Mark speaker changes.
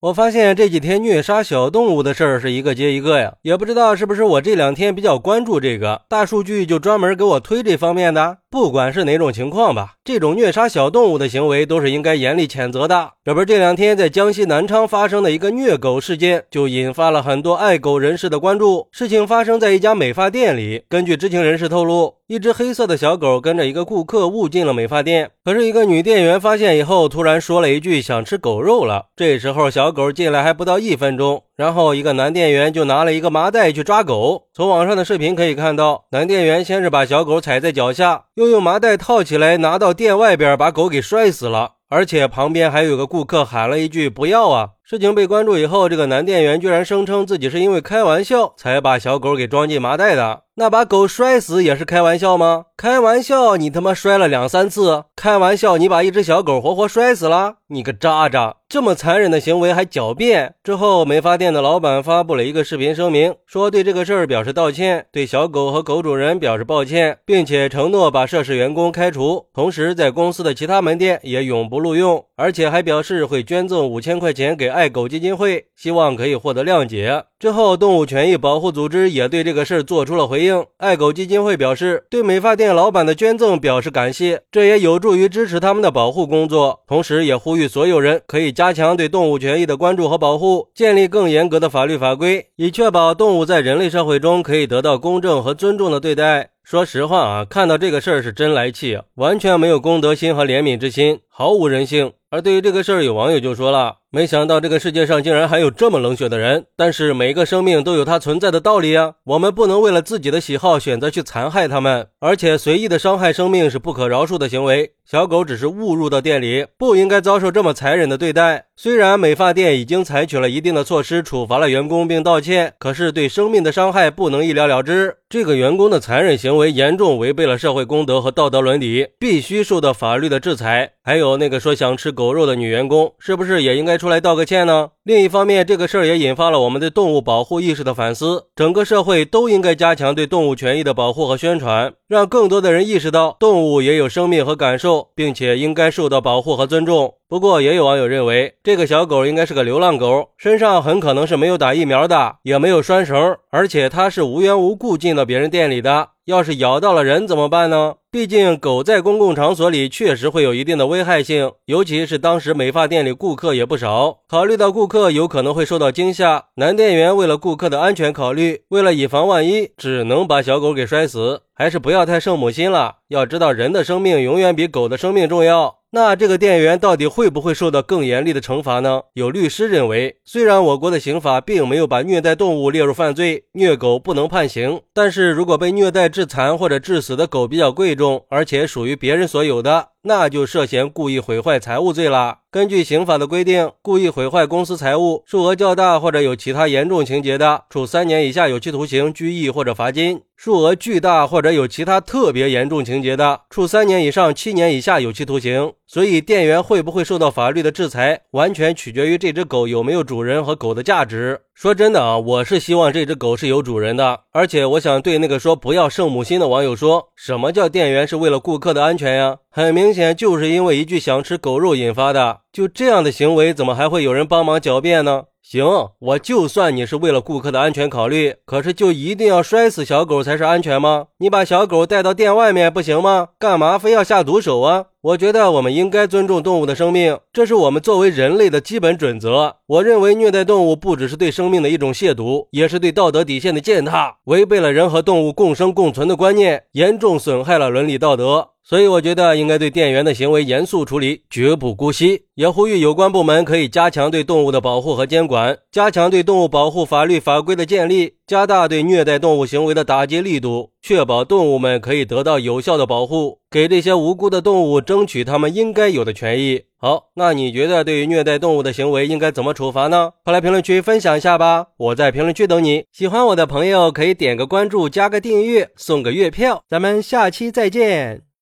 Speaker 1: 我发现这几天虐杀小动物的事儿是一个接一个呀，也不知道是不是我这两天比较关注这个，大数据就专门给我推这方面的。不管是哪种情况吧，这种虐杀小动物的行为都是应该严厉谴责的。这不是这两天在江西南昌发生的一个虐狗事件，就引发了很多爱狗人士的关注。事情发生在一家美发店里，根据知情人士透露，一只黑色的小狗跟着一个顾客误进了美发店，可是一个女店员发现以后，突然说了一句想吃狗肉了。这时候小小狗进来还不到一分钟。然后，一个男店员就拿了一个麻袋去抓狗。从网上的视频可以看到，男店员先是把小狗踩在脚下，又用麻袋套起来，拿到店外边，把狗给摔死了。而且旁边还有个顾客喊了一句“不要啊”。事情被关注以后，这个男店员居然声称自己是因为开玩笑才把小狗给装进麻袋的。那把狗摔死也是开玩笑吗？开玩笑，你他妈摔了两三次！开玩笑，你把一只小狗活活摔死了！你个渣渣，这么残忍的行为还狡辩！之后，美发店的老板发布了一个视频声明，说对这个事儿表示道歉，对小狗和狗主人表示抱歉，并且承诺把涉事员工开除，同时在公司的其他门店也永不录用，而且还表示会捐赠五千块钱给爱狗基金会，希望可以获得谅解。之后，动物权益保护组织也对这个事儿做出了回应。爱狗基金会表示，对美发店老板的捐赠表示感谢，这也有助于支持他们的保护工作。同时，也呼吁所有人可以加强对动物权益的关注和保护，建立更严格的法律法规，以确保动物在人类社会中可以得到公正和尊重的对待。说实话啊，看到这个事儿是真来气，完全没有公德心和怜悯之心，毫无人性。而对于这个事儿，有网友就说了。没想到这个世界上竟然还有这么冷血的人，但是美每个生命都有它存在的道理啊！我们不能为了自己的喜好选择去残害它们，而且随意的伤害生命是不可饶恕的行为。小狗只是误入到店里，不应该遭受这么残忍的对待。虽然美发店已经采取了一定的措施，处罚了员工并道歉，可是对生命的伤害不能一了了之。这个员工的残忍行为严重违背了社会公德和道德伦理，必须受到法律的制裁。还有那个说想吃狗肉的女员工，是不是也应该？出来道个歉呢。另一方面，这个事儿也引发了我们对动物保护意识的反思。整个社会都应该加强对动物权益的保护和宣传，让更多的人意识到动物也有生命和感受，并且应该受到保护和尊重。不过，也有网友认为，这个小狗应该是个流浪狗，身上很可能是没有打疫苗的，也没有拴绳，而且它是无缘无故进到别人店里的。要是咬到了人怎么办呢？毕竟狗在公共场所里确实会有一定的危害性，尤其是当时美发店里顾客也不少。考虑到顾客有可能会受到惊吓，男店员为了顾客的安全考虑，为了以防万一，只能把小狗给摔死。还是不要太圣母心了。要知道，人的生命永远比狗的生命重要。那这个店员到底会不会受到更严厉的惩罚呢？有律师认为，虽然我国的刑法并没有把虐待动物列入犯罪，虐狗不能判刑，但是如果被虐待致残或者致死的狗比较贵重，而且属于别人所有的。那就涉嫌故意毁坏财物罪了。根据刑法的规定，故意毁坏公司财物，数额较大或者有其他严重情节的，处三年以下有期徒刑、拘役或者罚金；数额巨大或者有其他特别严重情节的，处三年以上七年以下有期徒刑。所以，店员会不会受到法律的制裁，完全取决于这只狗有没有主人和狗的价值。说真的啊，我是希望这只狗是有主人的，而且我想对那个说不要圣母心的网友说，什么叫店员是为了顾客的安全呀？很明显就是因为一句想吃狗肉引发的。就这样的行为，怎么还会有人帮忙狡辩呢？行，我就算你是为了顾客的安全考虑，可是就一定要摔死小狗才是安全吗？你把小狗带到店外面不行吗？干嘛非要下毒手啊？我觉得我们应该尊重动物的生命，这是我们作为人类的基本准则。我认为虐待动物不只是对生命的一种亵渎，也是对道德底线的践踏，违背了人和动物共生共存的观念，严重损害了伦理道德。所以，我觉得应该对店员的行为严肃处理，绝不姑息。也呼吁有关部门可以加强对动物的保护和监管，加强对动物保护法律法规的建立，加大对虐待动物行为的打击力度，确保动物们可以得到有效的保护，给这些无辜的动物争取他们应该有的权益。好，那你觉得对于虐待动物的行为应该怎么处罚呢？快来评论区分享一下吧！我在评论区等你。喜欢我的朋友可以点个关注，加个订阅，送个月票。咱们下期再见。